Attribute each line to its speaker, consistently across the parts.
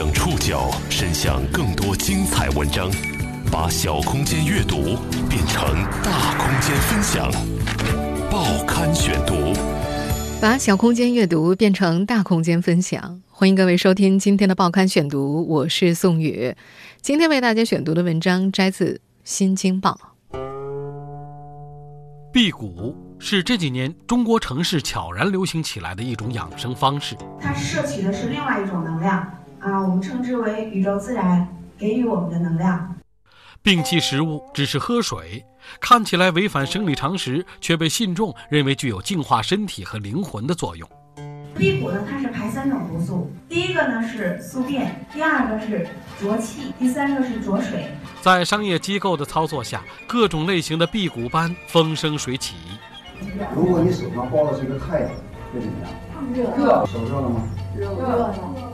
Speaker 1: 将触角伸向更多精彩文章，把小空间阅读变成大空间分享。报刊选读，
Speaker 2: 把小空间阅读变成大空间分享。欢迎各位收听今天的报刊选读，我是宋宇。今天为大家选读的文章摘自《新京报》。
Speaker 3: 辟谷是这几年中国城市悄然流行起来的一种养生方式。
Speaker 4: 它摄取的是另外一种能量啊，我们称之为宇宙自然给予我们的能量。
Speaker 3: 摒弃食物，只是喝水，看起来违反生理常识，却被信众认为具有净化身体和灵魂的作用。
Speaker 4: 辟谷呢，它是排三种毒素，第一个呢是宿便，第二个是浊气，第三个是浊水。
Speaker 3: 在商业机构的操作下，各种类型的辟谷班风生水起。
Speaker 5: 如果你手上抱的是一个太阳，会怎么样？热。手热了吗？
Speaker 6: 热了。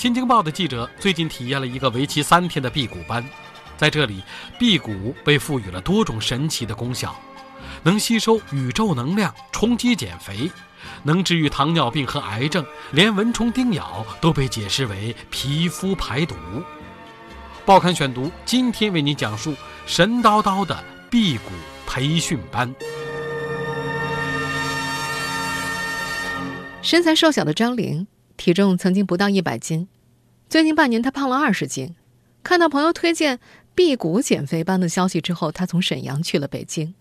Speaker 3: 新京报的记者最近体验了一个为期三天的辟谷班，在这里，辟谷被赋予了多种神奇的功效，能吸收宇宙能量，冲击减肥，能治愈糖尿病和癌症，连蚊虫叮咬都被解释为皮肤排毒。报刊选读，今天为您讲述神叨叨的辟谷培训班。
Speaker 2: 身材瘦小的张玲，体重曾经不到一百斤，最近半年她胖了二十斤。看到朋友推荐辟谷减肥班的消息之后，她从沈阳去了北京。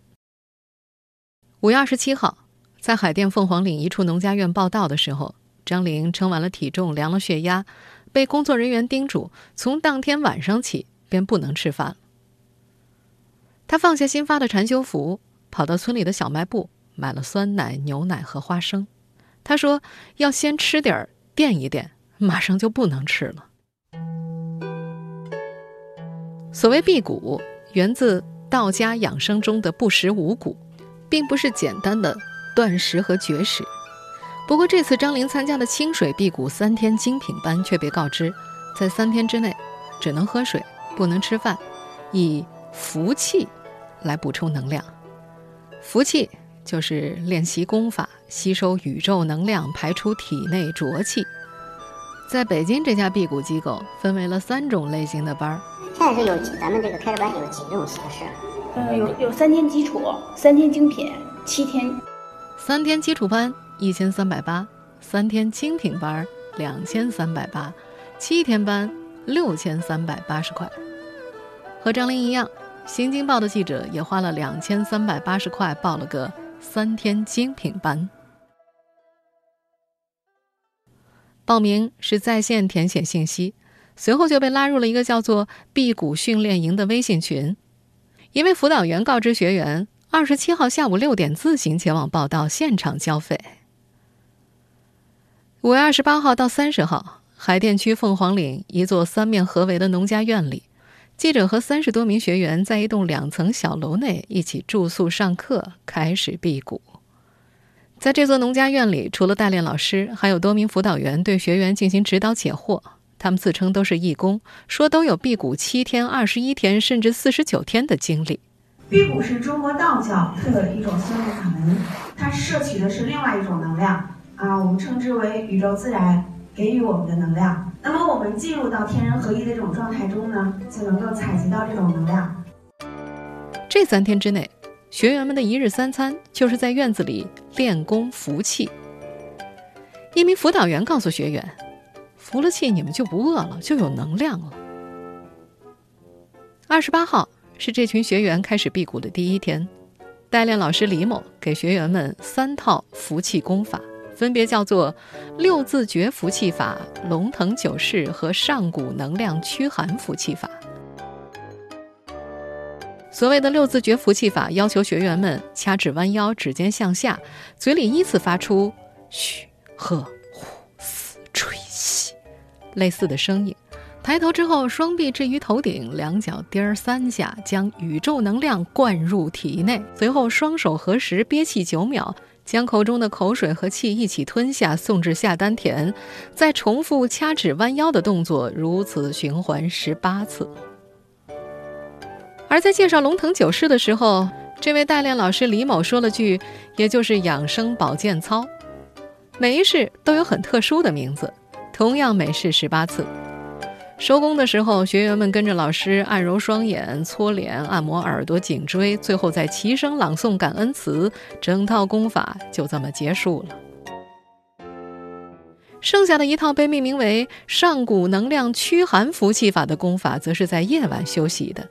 Speaker 2: 五月二十七号，在海淀凤凰岭一处农家院报道的时候，张玲称完了体重，量了血压。被工作人员叮嘱，从当天晚上起便不能吃饭了。他放下新发的禅修服，跑到村里的小卖部买了酸奶、牛奶和花生。他说：“要先吃点儿垫一垫，马上就不能吃了。”所谓辟谷，源自道家养生中的不食五谷，并不是简单的断食和绝食。不过这次张玲参加的清水辟谷三天精品班却被告知，在三天之内只能喝水，不能吃饭，以服气来补充能量。服气就是练习功法，吸收宇宙能量，排出体内浊气。在北京这家辟谷机构分为了三种类型的班儿。
Speaker 6: 现在是有几咱们这个开着班有几种形式？
Speaker 7: 呃，有有三天基础，三天精品，七天。
Speaker 2: 三天基础班。一千三百八，三天精品班两千三百八，七天班六千三百八十块。和张玲一样，新京报的记者也花了两千三百八十块报了个三天精品班。报名是在线填写信息，随后就被拉入了一个叫做“辟谷训练营”的微信群。一位辅导员告知学员，二十七号下午六点自行前往报到，现场交费。五月二十八号到三十号，海淀区凤凰岭一座三面合围的农家院里，记者和三十多名学员在一栋两层小楼内一起住宿、上课，开始辟谷。在这座农家院里，除了代练老师，还有多名辅导员对学员进行指导解惑。他们自称都是义工，说都有辟谷七天、二十一天，甚至四十九天的经历。
Speaker 4: 辟谷是中国道教特有的一种修炼法门，它摄取的是另外一种能量。啊，我们称之为宇宙自然给予我们的能量。那么，我们进入到天人合一的这种状态中呢，就能够采集到这种能量。
Speaker 2: 这三天之内，学员们的一日三餐就是在院子里练功服气。一名辅导员告诉学员：“服了气，你们就不饿了，就有能量了。”二十八号是这群学员开始辟谷的第一天，代练老师李某给学员们三套服气功法。分别叫做六字诀服气法、龙腾九式和上古能量驱寒服气法。所谓的六字诀服气法，要求学员们掐指弯腰，指尖向下，嘴里依次发出嘘、喝、呼、嘶、吹、吸类似的声音。抬头之后，双臂置于头顶，两脚颠儿三下，将宇宙能量灌入体内。随后，双手合十，憋气九秒。将口中的口水和气一起吞下，送至下丹田，再重复掐指弯腰的动作，如此循环十八次。而在介绍龙腾九式的时候，这位代练老师李某说了句：“也就是养生保健操。”每一式都有很特殊的名字，同样每式十八次。收工的时候，学员们跟着老师按揉双眼、搓脸、按摩耳朵、颈椎，最后再齐声朗诵感恩词，整套功法就这么结束了。剩下的一套被命名为“上古能量驱寒服气法”的功法，则是在夜晚休息的。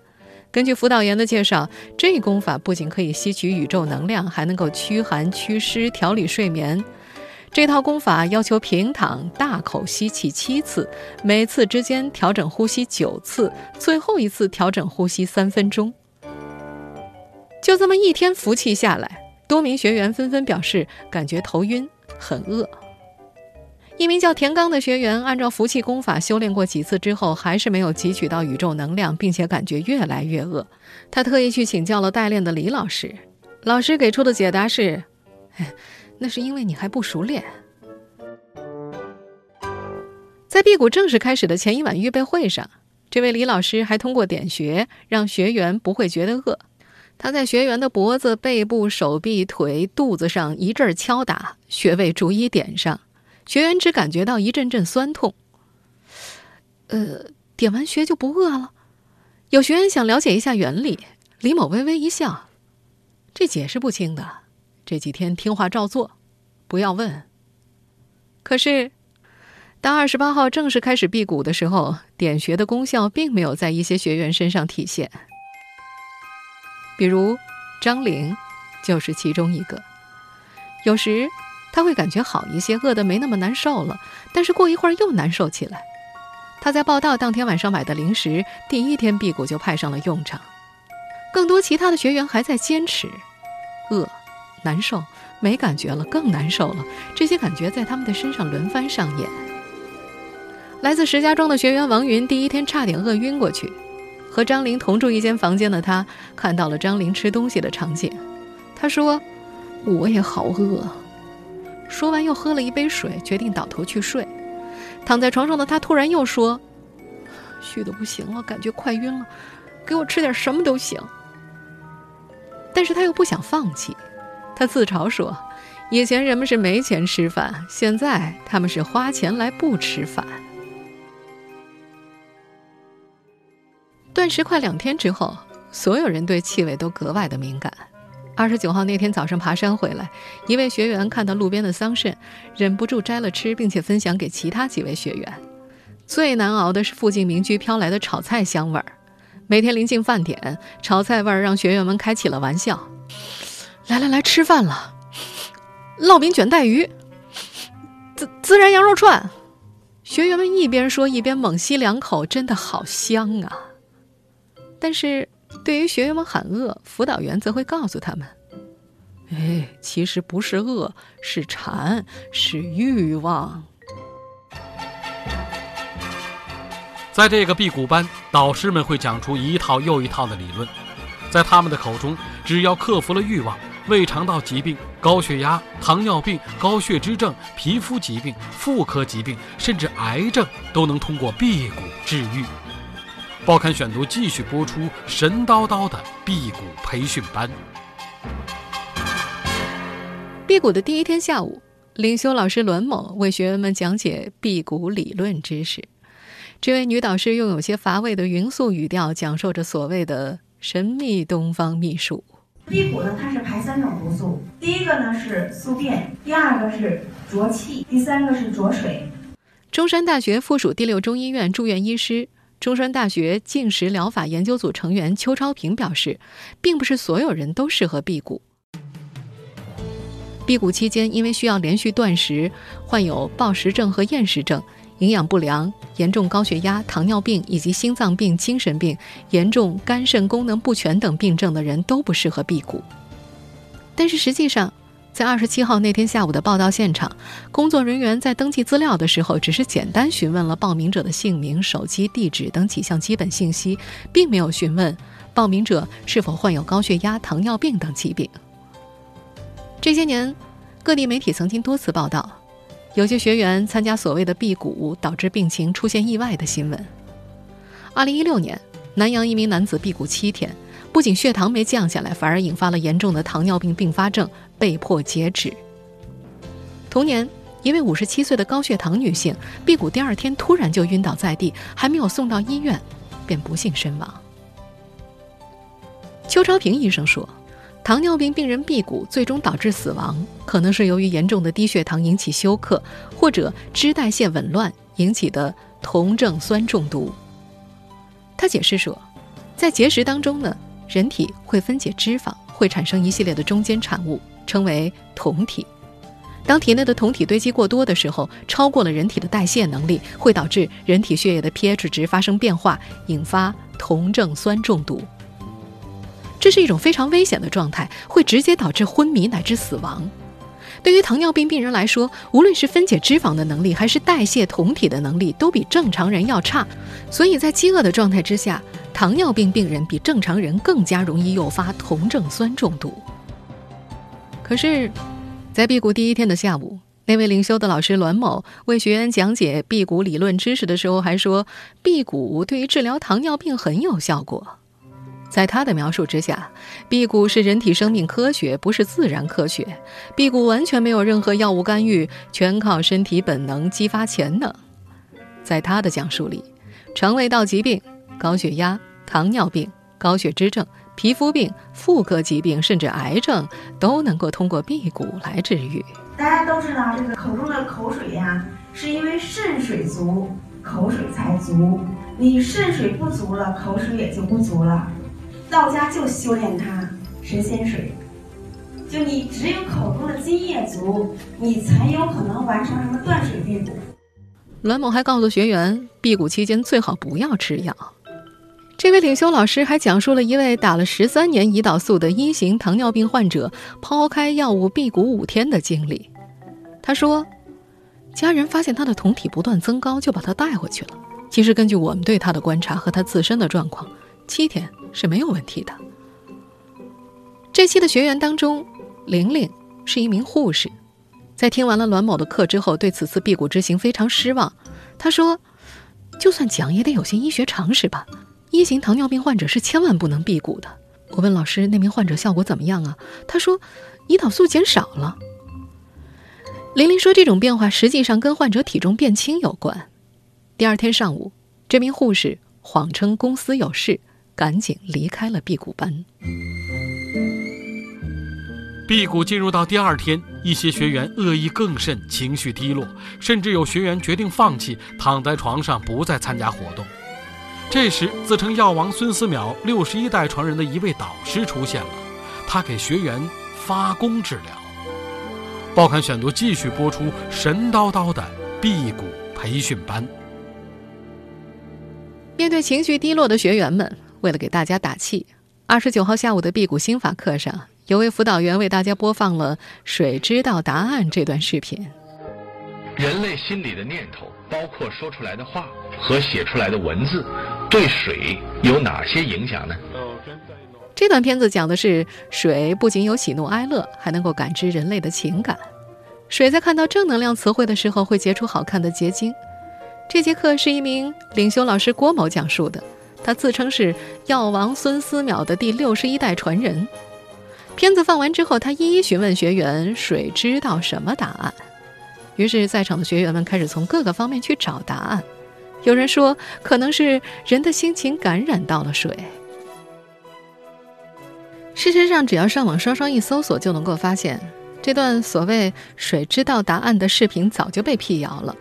Speaker 2: 根据辅导员的介绍，这功法不仅可以吸取宇宙能量，还能够驱寒祛湿、调理睡眠。这套功法要求平躺，大口吸气七次，每次之间调整呼吸九次，最后一次调整呼吸三分钟。就这么一天服气下来，多名学员纷纷表示感觉头晕、很饿。一名叫田刚的学员按照服气功法修炼过几次之后，还是没有汲取到宇宙能量，并且感觉越来越饿。他特意去请教了代练的李老师，老师给出的解答是：“那是因为你还不熟练。”在辟谷正式开始的前一晚预备会上，这位李老师还通过点穴让学员不会觉得饿。他在学员的脖子、背部、手臂、腿、肚子上一阵敲打，穴位逐一点上。学员只感觉到一阵阵酸痛，呃，点完穴就不饿了。有学员想了解一下原理，李某微微一笑：“这解释不清的，这几天听话照做，不要问。”可是，当二十八号正式开始辟谷的时候，点穴的功效并没有在一些学员身上体现。比如张玲，就是其中一个。有时。他会感觉好一些，饿得没那么难受了。但是过一会儿又难受起来。他在报道当天晚上买的零食，第一天辟谷就派上了用场。更多其他的学员还在坚持，饿、难受、没感觉了，更难受了。这些感觉在他们的身上轮番上演。来自石家庄的学员王云，第一天差点饿晕过去。和张玲同住一间房间的他，看到了张玲吃东西的场景。他说：“我也好饿。”说完，又喝了一杯水，决定倒头去睡。躺在床上的他突然又说：“虚的不行了，感觉快晕了，给我吃点什么都行。”但是他又不想放弃。他自嘲说：“以前人们是没钱吃饭，现在他们是花钱来不吃饭。”断食快两天之后，所有人对气味都格外的敏感。二十九号那天早上爬山回来，一位学员看到路边的桑葚，忍不住摘了吃，并且分享给其他几位学员。最难熬的是附近民居飘来的炒菜香味儿。每天临近饭点，炒菜味儿让学员们开起了玩笑：“来来来，吃饭了！烙饼卷带鱼，孜孜然羊肉串。”学员们一边说一边猛吸两口，真的好香啊！但是。对于学员们喊饿，辅导员则会告诉他们：“哎，其实不是饿，是馋，是欲望。”
Speaker 3: 在这个辟谷班，导师们会讲出一套又一套的理论。在他们的口中，只要克服了欲望，胃肠道疾病、高血压、糖尿病、高血脂症、皮肤疾病、妇科疾病，甚至癌症，都能通过辟谷治愈。报刊选读继续播出神叨叨的辟谷培训班。
Speaker 2: 辟谷的第一天下午，领修老师栾某为学员们讲解辟谷理论知识。这位女导师用有些乏味的匀速语调讲述着所谓的神秘东方秘术。
Speaker 4: 辟谷呢，它是排三种毒素，第一个呢是宿便，第二个是浊气，第三个是浊水。
Speaker 2: 中山大学附属第六中医院住院医师。中山大学进食疗法研究组成员邱超平表示，并不是所有人都适合辟谷。辟谷期间，因为需要连续断食，患有暴食症和厌食症、营养不良、严重高血压、糖尿病以及心脏病、精神病、严重肝肾功能不全等病症的人都不适合辟谷。但是实际上，在二十七号那天下午的报道现场，工作人员在登记资料的时候，只是简单询问了报名者的姓名、手机、地址等几项基本信息，并没有询问报名者是否患有高血压、糖尿病等疾病。这些年，各地媒体曾经多次报道，有些学员参加所谓的辟谷导致病情出现意外的新闻。二零一六年，南阳一名男子辟谷七天。不仅血糖没降下来，反而引发了严重的糖尿病并发症，被迫截止。同年，一位五十七岁的高血糖女性，辟谷第二天突然就晕倒在地，还没有送到医院，便不幸身亡。邱超平医生说，糖尿病病人辟谷最终导致死亡，可能是由于严重的低血糖引起休克，或者脂代谢紊乱引起的酮症酸中毒。他解释说，在节食当中呢，人体会分解脂肪，会产生一系列的中间产物，称为酮体。当体内的酮体堆积过多的时候，超过了人体的代谢能力，会导致人体血液的 pH 值发生变化，引发酮症酸中毒。这是一种非常危险的状态，会直接导致昏迷乃至死亡。对于糖尿病病人来说，无论是分解脂肪的能力，还是代谢酮体的能力，都比正常人要差。所以在饥饿的状态之下，糖尿病病人比正常人更加容易诱发酮症酸中毒。可是。在辟谷第一天的下午，那位领修的老师栾某为学员讲解辟谷理论知识的时候，还说辟谷对于治疗糖尿病很有效果。在他的描述之下，辟谷是人体生命科学，不是自然科学。辟谷完全没有任何药物干预，全靠身体本能激发潜能。在他的讲述里，肠胃道疾病、高血压、糖尿病、高血脂症。皮肤病、妇科疾病，甚至癌症，都能够通过辟谷来治愈。
Speaker 4: 大家都知道，这个口中的口水呀，是因为肾水足，口水才足。你肾水不足了，口水也就不足了。道家就修炼它神仙水，就你只有口中的津液足，你才有可能完成什么断水辟谷。
Speaker 2: 栾某还告诉学员，辟谷期间最好不要吃药。这位领修老师还讲述了一位打了十三年胰岛素的一型糖尿病患者抛开药物辟谷五天的经历。他说，家人发现他的酮体不断增高，就把他带回去了。其实根据我们对他的观察和他自身的状况，七天是没有问题的。这期的学员当中，玲玲是一名护士，在听完了栾某的课之后，对此次辟谷之行非常失望。她说，就算讲也得有些医学常识吧。一型糖尿病患者是千万不能辟谷的。我问老师，那名患者效果怎么样啊？他说，胰岛素减少了。玲玲说，这种变化实际上跟患者体重变轻有关。第二天上午，这名护士谎称公司有事，赶紧离开了辟谷班。
Speaker 3: 辟谷进入到第二天，一些学员恶意更甚，情绪低落，甚至有学员决定放弃，躺在床上不再参加活动。这时，自称药王孙思邈六十一代传人的一位导师出现了，他给学员发功治疗。报刊选读继续播出神叨叨的辟谷培训班。
Speaker 2: 面对情绪低落的学员们，为了给大家打气，二十九号下午的辟谷心法课上，有位辅导员为大家播放了“水知道答案”这段视频。
Speaker 8: 人类心里的念头，包括说出来的话和写出来的文字，对水有哪些影响呢？
Speaker 2: 这段片子讲的是水不仅有喜怒哀乐，还能够感知人类的情感。水在看到正能量词汇的时候，会结出好看的结晶。这节课是一名领袖老师郭某讲述的，他自称是药王孙思邈的第六十一代传人。片子放完之后，他一一询问学员：“水知道什么答案？”于是，在场的学员们开始从各个方面去找答案。有人说，可能是人的心情感染到了水。事实上，只要上网稍稍一搜索，就能够发现，这段所谓“水知道答案”的视频早就被辟谣了。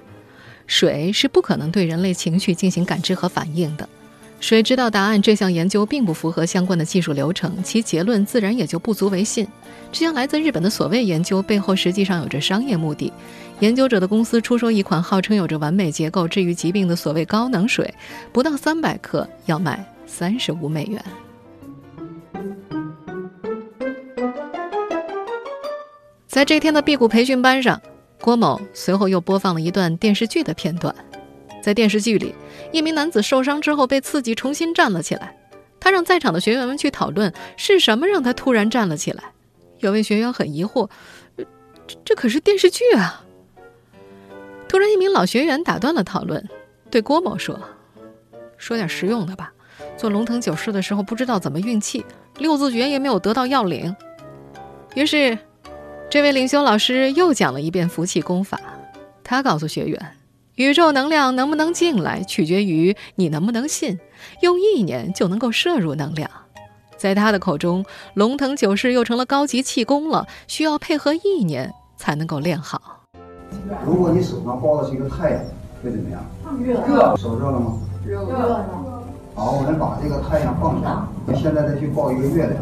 Speaker 2: 水是不可能对人类情绪进行感知和反应的。水知道答案这项研究并不符合相关的技术流程，其结论自然也就不足为信。这项来自日本的所谓研究背后，实际上有着商业目的。研究者的公司出售一款号称有着完美结构、治愈疾病的所谓高能水，不到三百克要卖三十五美元。在这天的辟谷培训班上，郭某随后又播放了一段电视剧的片段。在电视剧里，一名男子受伤之后被刺激，重新站了起来。他让在场的学员们去讨论是什么让他突然站了起来。有位学员很疑惑：“这这可是电视剧啊！”突然，一名老学员打断了讨论，对郭某说：“说点实用的吧。做龙腾九式的时候，不知道怎么运气，六字诀也没有得到要领。”于是，这位领修老师又讲了一遍福气功法。他告诉学员，宇宙能量能不能进来，取决于你能不能信。用意念就能够摄入能量。在他的口中，龙腾九式又成了高级气功了，需要配合意念才能够练好。
Speaker 5: 如果你手上抱的是一个太阳，会怎么样？
Speaker 7: 热
Speaker 5: 热，手热了吗？
Speaker 7: 热热呢。
Speaker 5: 好，我们把这个太阳放下，现在再去抱一个月亮，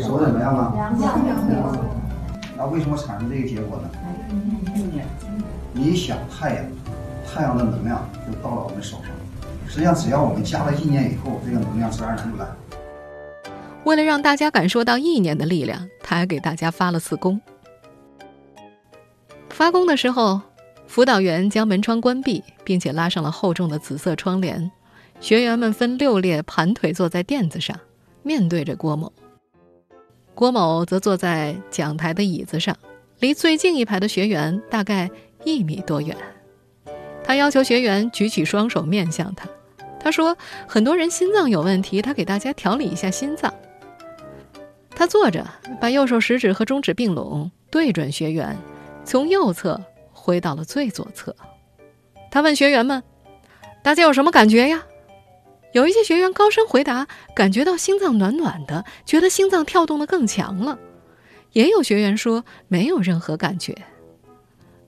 Speaker 5: 手怎么样啊？
Speaker 7: 凉凉。
Speaker 5: 那为什么产生这个结果呢？你想太阳，太阳的能量就到了我们手上。实际上，只要我们加了意念以后，这个能量自然而然就来。
Speaker 2: 为了让大家感受到意念的力量，他还给大家发了次功。发功的时候，辅导员将门窗关闭，并且拉上了厚重的紫色窗帘。学员们分六列盘腿坐在垫子上，面对着郭某。郭某则坐在讲台的椅子上，离最近一排的学员大概一米多远。他要求学员举起双手面向他。他说：“很多人心脏有问题，他给大家调理一下心脏。”他坐着，把右手食指和中指并拢，对准学员，从右侧挥到了最左侧。他问学员们：“大家有什么感觉呀？”有一些学员高声回答：“感觉到心脏暖暖的，觉得心脏跳动的更强了。”也有学员说：“没有任何感觉。”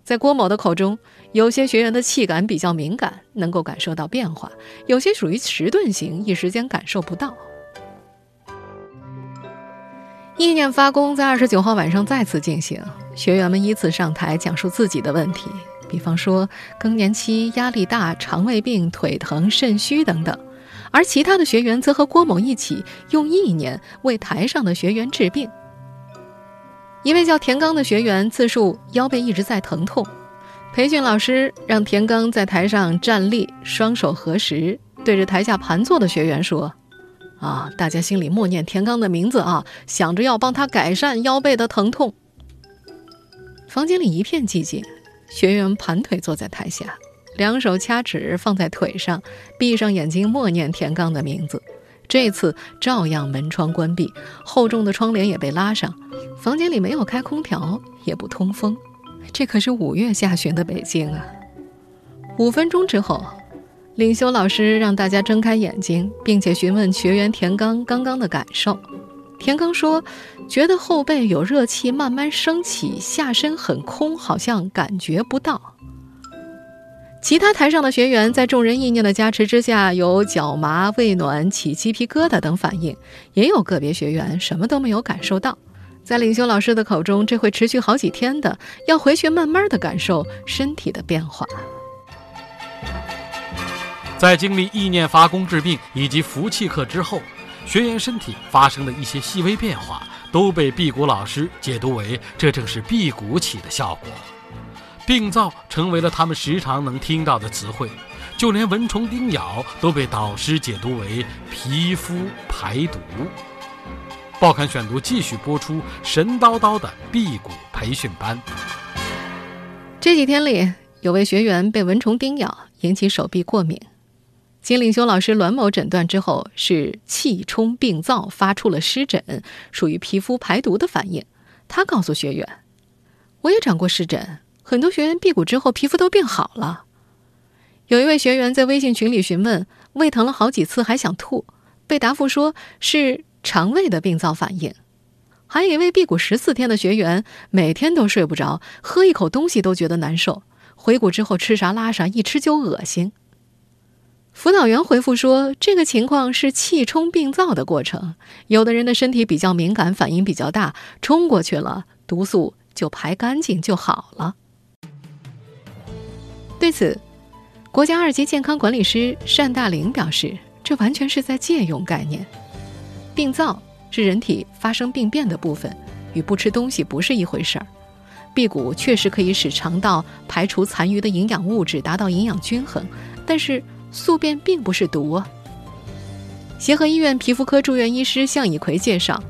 Speaker 2: 在郭某的口中，有些学员的气感比较敏感，能够感受到变化；有些属于迟钝型，一时间感受不到。意念发功在二十九号晚上再次进行，学员们依次上台讲述自己的问题，比方说更年期、压力大、肠胃病、腿疼、肾虚等等。而其他的学员则和郭某一起用意念为台上的学员治病。一位叫田刚的学员自述腰背一直在疼痛，培训老师让田刚在台上站立，双手合十，对着台下盘坐的学员说：“啊，大家心里默念田刚的名字啊，想着要帮他改善腰背的疼痛。”房间里一片寂静，学员盘腿坐在台下，两手掐指放在腿上，闭上眼睛默念田刚的名字。这次照样门窗关闭，厚重的窗帘也被拉上。房间里没有开空调，也不通风。这可是五月下旬的北京啊！五分钟之后，领修老师让大家睁开眼睛，并且询问学员田刚刚刚的感受。田刚说，觉得后背有热气慢慢升起，下身很空，好像感觉不到。其他台上的学员在众人意念的加持之下，有脚麻、胃暖、起鸡皮疙瘩等反应，也有个别学员什么都没有感受到。在领修老师的口中，这会持续好几天的，要回去慢慢的感受身体的变化。
Speaker 3: 在经历意念发功治病以及服气课之后，学员身体发生的一些细微变化，都被辟谷老师解读为这正是辟谷起的效果。病灶成为了他们时常能听到的词汇，就连蚊虫叮咬都被导师解读为皮肤排毒。报刊选读继续播出神叨叨的辟谷培训班。
Speaker 2: 这几天里，有位学员被蚊虫叮咬，引起手臂过敏。经领修老师栾某诊断之后，是气冲病灶发出了湿疹，属于皮肤排毒的反应。他告诉学员：“我也长过湿疹。”很多学员辟谷之后皮肤都变好了。有一位学员在微信群里询问，胃疼了好几次还想吐，被答复说是肠胃的病灶反应。还有一位辟谷十四天的学员，每天都睡不着，喝一口东西都觉得难受，回谷之后吃啥拉啥，一吃就恶心。辅导员回复说，这个情况是气冲病灶的过程，有的人的身体比较敏感，反应比较大，冲过去了，毒素就排干净就好了。对此，国家二级健康管理师单大玲表示，这完全是在借用概念。病灶是人体发生病变的部分，与不吃东西不是一回事儿。辟谷确实可以使肠道排除残余的营养物质，达到营养均衡，但是宿便并不是毒啊。协和医院皮肤科住院医师向以奎介绍，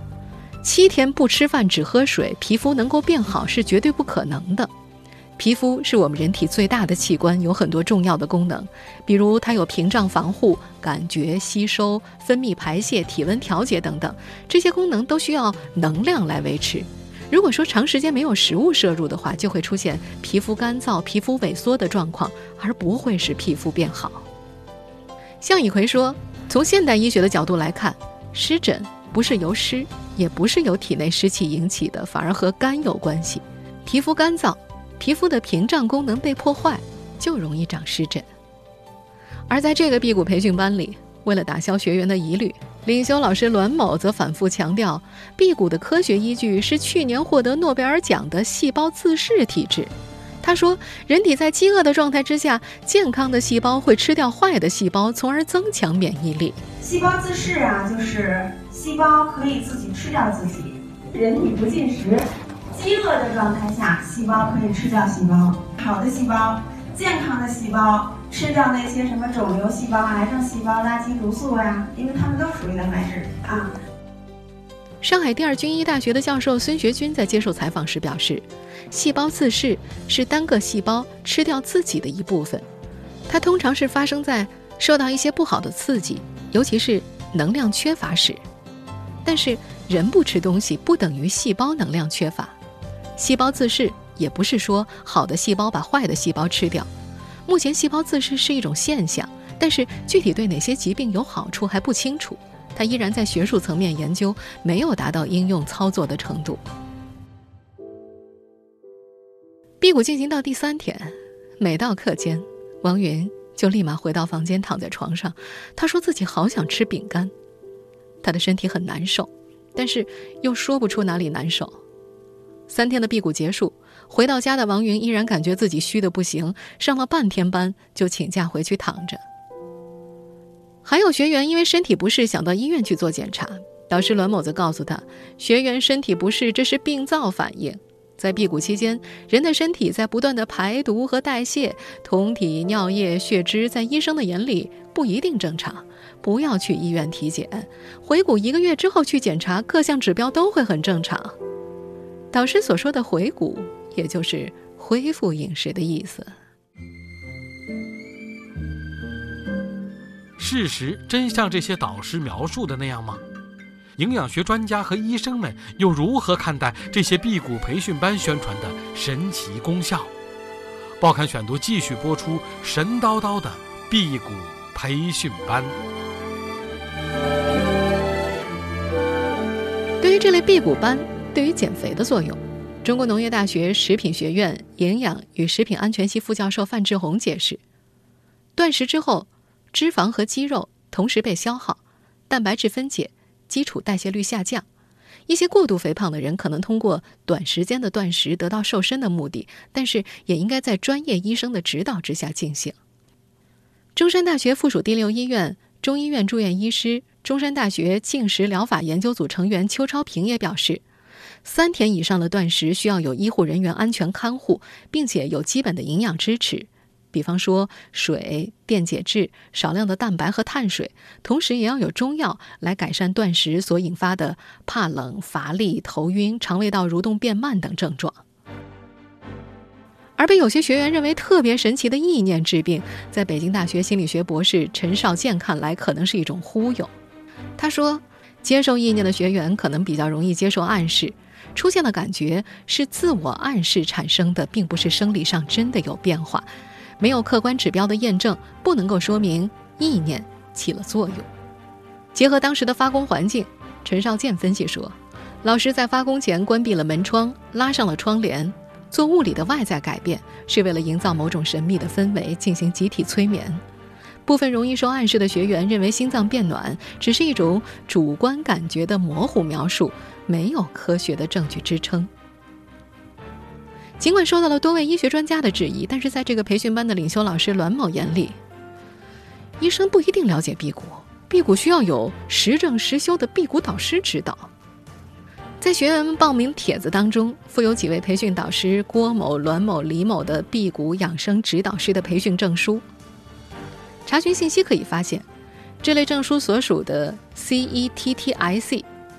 Speaker 2: 七天不吃饭只喝水，皮肤能够变好是绝对不可能的。皮肤是我们人体最大的器官，有很多重要的功能，比如它有屏障防护、感觉、吸收、分泌、排泄、体温调节等等，这些功能都需要能量来维持。如果说长时间没有食物摄入的话，就会出现皮肤干燥、皮肤萎缩的状况，而不会使皮肤变好。向以奎说，从现代医学的角度来看，湿疹不是由湿，也不是由体内湿气引起的，反而和肝有关系。皮肤干燥，皮肤的屏障功能被破坏，就容易长湿疹。而在这个辟谷培训班里，为了打消学员的疑虑，领修老师栾某则反复强调，辟谷的科学依据是去年获得诺贝尔奖的细胞自噬体质。他说，人体在饥饿的状态之下，健康的细胞会吃掉坏的细胞，从而增强免疫力。
Speaker 4: 细胞自噬啊，就是细胞可以自己吃掉自己。人体不进食，饥饿的状态下，细胞可以吃掉细胞，好的细胞、健康的细胞。吃掉那些什么肿瘤细胞、癌症细胞、垃圾毒素呀，因为它们都属于蛋白质啊。
Speaker 2: 上海第二军医大学的教授孙学军在接受采访时表示，细胞自噬是单个细胞吃掉自己的一部分，它通常是发生在受到一些不好的刺激，尤其是能量缺乏时。但是人不吃东西不等于细胞能量缺乏，细胞自噬也不是说好的细胞把坏的细胞吃掉。目前细胞自噬是一种现象，但是具体对哪些疾病有好处还不清楚。它依然在学术层面研究，没有达到应用操作的程度。辟谷进行到第三天，每到课间，王云就立马回到房间，躺在床上。他说自己好想吃饼干，他的身体很难受，但是又说不出哪里难受。三天的辟谷结束。回到家的王云依然感觉自己虚的不行，上了半天班就请假回去躺着。还有学员因为身体不适想到医院去做检查，导师栾某则告诉他，学员身体不适这是病灶反应。在辟谷期间，人的身体在不断的排毒和代谢，酮体、尿液、血脂在医生的眼里不一定正常，不要去医院体检。回谷一个月之后去检查，各项指标都会很正常。导师所说的回谷。也就是恢复饮食的意思。
Speaker 3: 事实真像这些导师描述的那样吗？营养学专家和医生们又如何看待这些辟谷培训班宣传的神奇功效？报刊选读继续播出神叨叨的辟谷培训班。
Speaker 2: 对于这类辟谷班对于减肥的作用。中国农业大学食品学院营养与食品安全系副教授范志红解释：断食之后，脂肪和肌肉同时被消耗，蛋白质分解，基础代谢率下降。一些过度肥胖的人可能通过短时间的断食得到瘦身的目的，但是也应该在专业医生的指导之下进行。中山大学附属第六医院中医院住院医师、中山大学进食疗法研究组成员邱超平也表示。三天以上的断食需要有医护人员安全看护，并且有基本的营养支持，比方说水、电解质、少量的蛋白和碳水，同时也要有中药来改善断食所引发的怕冷、乏力、头晕、肠胃道蠕动变慢等症状。而被有些学员认为特别神奇的意念治病，在北京大学心理学博士陈少健看来，可能是一种忽悠。他说。接受意念的学员可能比较容易接受暗示，出现的感觉是自我暗示产生的，并不是生理上真的有变化，没有客观指标的验证，不能够说明意念起了作用。结合当时的发工环境，陈少健分析说，老师在发工前关闭了门窗，拉上了窗帘，做物理的外在改变，是为了营造某种神秘的氛围，进行集体催眠。部分容易受暗示的学员认为心脏变暖只是一种主观感觉的模糊描述，没有科学的证据支撑。尽管受到了多位医学专家的质疑，但是在这个培训班的领袖老师栾某眼里，医生不一定了解辟谷，辟谷需要有实证实修的辟谷导师指导。在学员们报名帖子当中，附有几位培训导师郭某、栾某、李某的辟谷养生指导师的培训证书。查询信息可以发现，这类证书所属的 CETTIC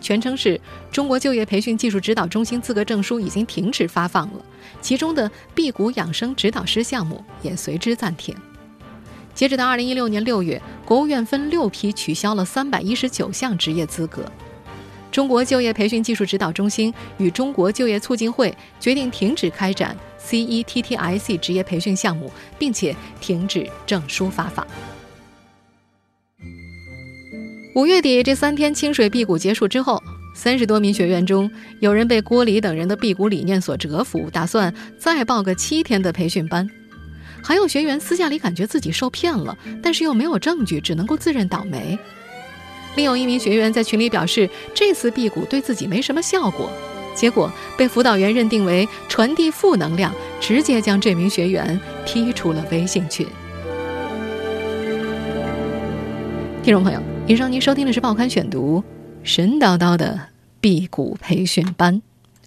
Speaker 2: 全称是中国就业培训技术指导中心资格证书已经停止发放了，其中的辟谷养生指导师项目也随之暂停。截止到二零一六年六月，国务院分六批取消了三百一十九项职业资格。中国就业培训技术指导中心与中国就业促进会决定停止开展 CETTIC 职业培训项目，并且停止证书发放。五月底这三天清水辟谷结束之后，三十多名学员中，有人被郭黎等人的辟谷理念所折服，打算再报个七天的培训班；还有学员私下里感觉自己受骗了，但是又没有证据，只能够自认倒霉。另有一名学员在群里表示，这次辟谷对自己没什么效果，结果被辅导员认定为传递负能量，直接将这名学员踢出了微信群。听众朋友。以上您收听的是《报刊选读》，神叨叨的辟谷培训班，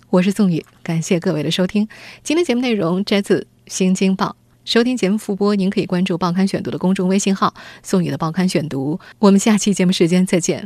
Speaker 2: 我是宋宇，感谢各位的收听。今天节目内容摘自《新京报》，收听节目复播，您可以关注《报刊选读》的公众微信号“宋宇的报刊选读”。我们下期节目时间再见。